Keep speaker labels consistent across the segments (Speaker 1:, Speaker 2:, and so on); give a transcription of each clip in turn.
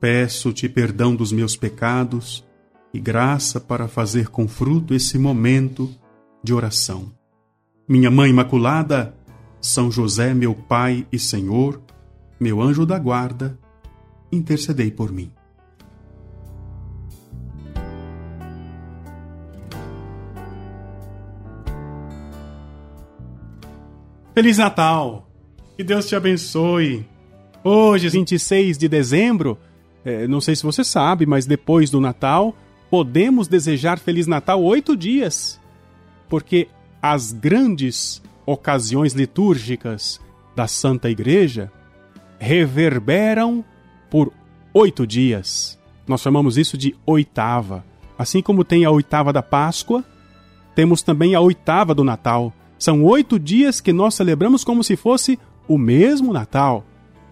Speaker 1: Peço-te perdão dos meus pecados e graça para fazer com fruto esse momento de oração. Minha Mãe Imaculada, São José, meu Pai e Senhor, meu anjo da guarda, intercedei por mim. Feliz Natal! Que Deus te abençoe! Hoje, 26 de dezembro, é, não sei se você sabe, mas depois do Natal, podemos desejar Feliz Natal oito dias. Porque as grandes ocasiões litúrgicas da Santa Igreja reverberam por oito dias. Nós chamamos isso de oitava. Assim como tem a oitava da Páscoa, temos também a oitava do Natal. São oito dias que nós celebramos como se fosse o mesmo Natal.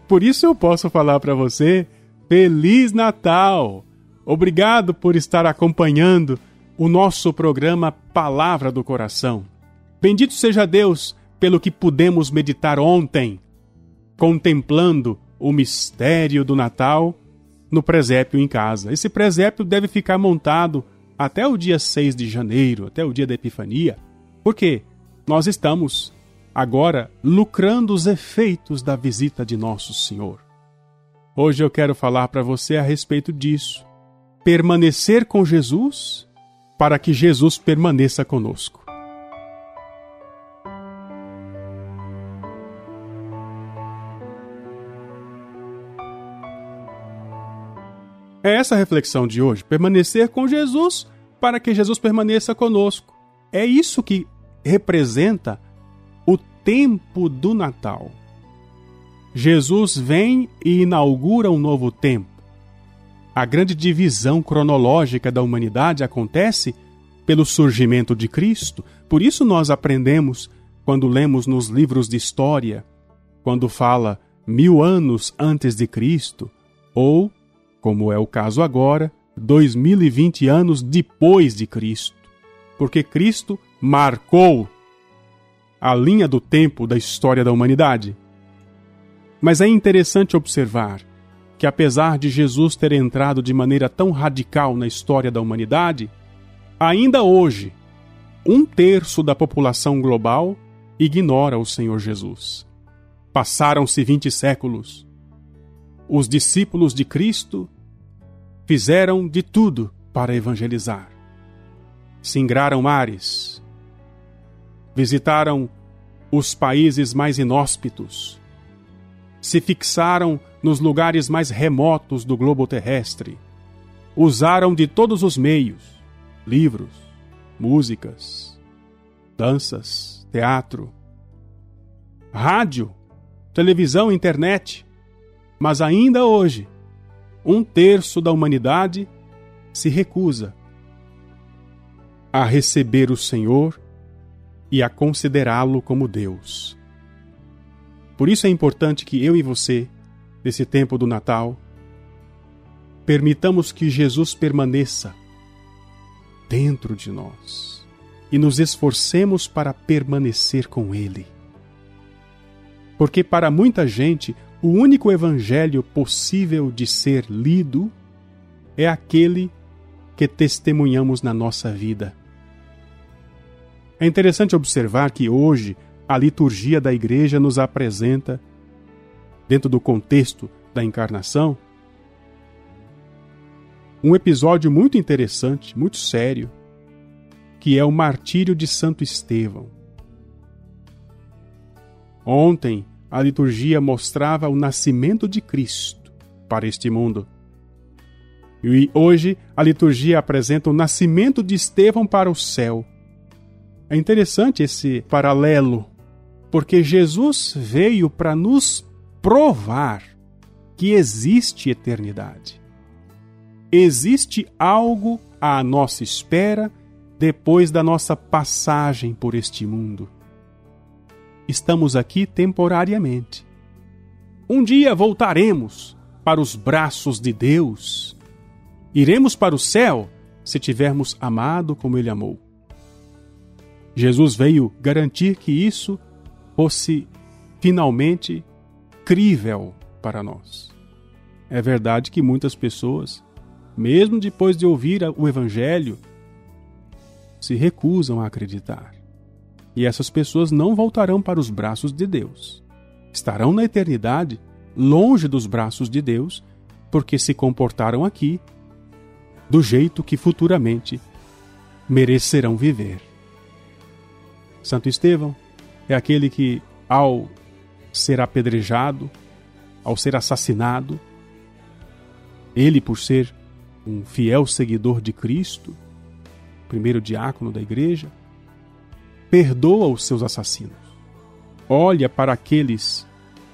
Speaker 1: Por isso eu posso falar para você Feliz Natal! Obrigado por estar acompanhando o nosso programa Palavra do Coração. Bendito seja Deus pelo que pudemos meditar ontem, contemplando o mistério do Natal no presépio em casa. Esse presépio deve ficar montado até o dia 6 de janeiro, até o dia da Epifania, porque nós estamos agora lucrando os efeitos da visita de Nosso Senhor. Hoje eu quero falar para você a respeito disso. Permanecer com Jesus para que Jesus permaneça conosco. É essa a reflexão de hoje. Permanecer com Jesus para que Jesus permaneça conosco. É isso que representa o tempo do Natal. Jesus vem e inaugura um novo tempo. A grande divisão cronológica da humanidade acontece pelo surgimento de Cristo. Por isso nós aprendemos, quando lemos nos livros de história, quando fala mil anos antes de Cristo, ou, como é o caso agora, dois mil e vinte anos depois de Cristo. Porque Cristo marcou a linha do tempo da história da humanidade. Mas é interessante observar que, apesar de Jesus ter entrado de maneira tão radical na história da humanidade, ainda hoje, um terço da população global ignora o Senhor Jesus. Passaram-se vinte séculos. Os discípulos de Cristo fizeram de tudo para evangelizar. Singraram mares, visitaram os países mais inóspitos, se fixaram nos lugares mais remotos do globo terrestre. Usaram de todos os meios livros, músicas, danças, teatro, rádio, televisão, internet. Mas ainda hoje, um terço da humanidade se recusa a receber o Senhor e a considerá-lo como Deus. Por isso é importante que eu e você, nesse tempo do Natal, permitamos que Jesus permaneça dentro de nós e nos esforcemos para permanecer com Ele. Porque para muita gente, o único evangelho possível de ser lido é aquele que testemunhamos na nossa vida. É interessante observar que hoje a liturgia da igreja nos apresenta, dentro do contexto da encarnação, um episódio muito interessante, muito sério, que é o martírio de Santo Estevão. Ontem, a liturgia mostrava o nascimento de Cristo para este mundo. E hoje, a liturgia apresenta o nascimento de Estevão para o céu. É interessante esse paralelo porque Jesus veio para nos provar que existe eternidade. existe algo à nossa espera depois da nossa passagem por este mundo. Estamos aqui temporariamente. Um dia voltaremos para os braços de Deus. Iremos para o céu se tivermos amado como Ele amou. Jesus veio garantir que isso fosse finalmente crível para nós. É verdade que muitas pessoas, mesmo depois de ouvir o Evangelho, se recusam a acreditar. E essas pessoas não voltarão para os braços de Deus. Estarão na eternidade longe dos braços de Deus, porque se comportaram aqui do jeito que futuramente merecerão viver. Santo Estevão é aquele que, ao ser apedrejado, ao ser assassinado, ele, por ser um fiel seguidor de Cristo, primeiro diácono da igreja, perdoa os seus assassinos. Olha para aqueles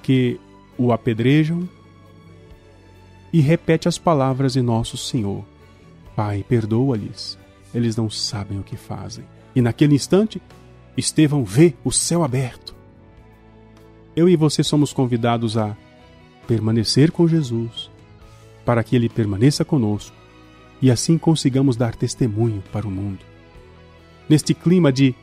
Speaker 1: que o apedrejam e repete as palavras de nosso Senhor: Pai, perdoa-lhes, eles não sabem o que fazem. E naquele instante, Estevão vê o céu aberto. Eu e você somos convidados a permanecer com Jesus, para que ele permaneça conosco e assim consigamos dar testemunho para o mundo. Neste clima de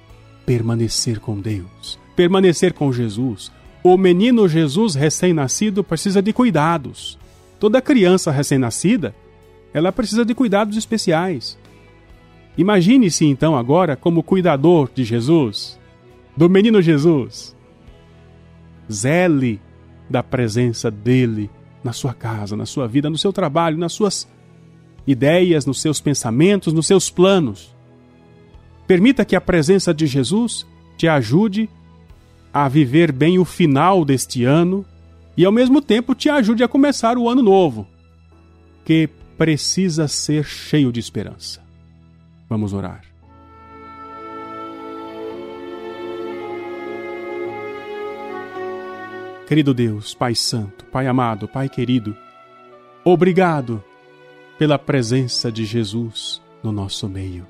Speaker 1: permanecer com Deus, permanecer com Jesus, o menino Jesus recém-nascido precisa de cuidados. Toda criança recém-nascida, ela precisa de cuidados especiais. Imagine-se então agora como cuidador de Jesus, do menino Jesus. Zele da presença dele na sua casa, na sua vida, no seu trabalho, nas suas ideias, nos seus pensamentos, nos seus planos. Permita que a presença de Jesus te ajude a viver bem o final deste ano e ao mesmo tempo te ajude a começar o ano novo, que precisa ser cheio de esperança. Vamos orar. Querido Deus, Pai Santo, Pai amado, Pai querido, obrigado pela presença de Jesus no nosso meio.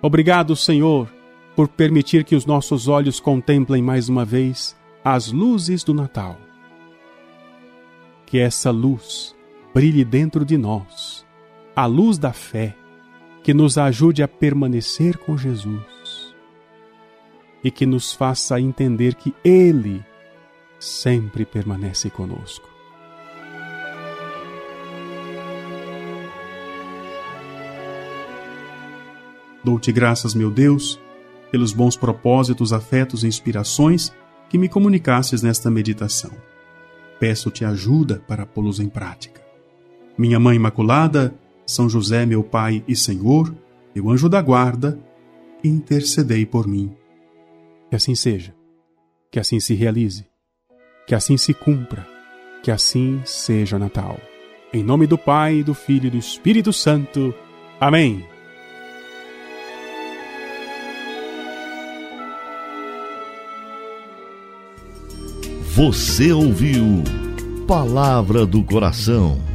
Speaker 1: Obrigado, Senhor, por permitir que os nossos olhos contemplem mais uma vez as luzes do Natal. Que essa luz brilhe dentro de nós, a luz da fé que nos ajude a permanecer com Jesus e que nos faça entender que Ele sempre permanece conosco. Dou-te graças, meu Deus, pelos bons propósitos, afetos e inspirações que me comunicasses nesta meditação. Peço-te ajuda para pô-los em prática. Minha Mãe Imaculada, são José, meu Pai e Senhor, meu anjo da guarda, intercedei por mim. Que assim seja, que assim se realize, que assim se cumpra, que assim seja Natal. Em nome do Pai, do Filho e do Espírito Santo. Amém.
Speaker 2: Você ouviu Palavra do Coração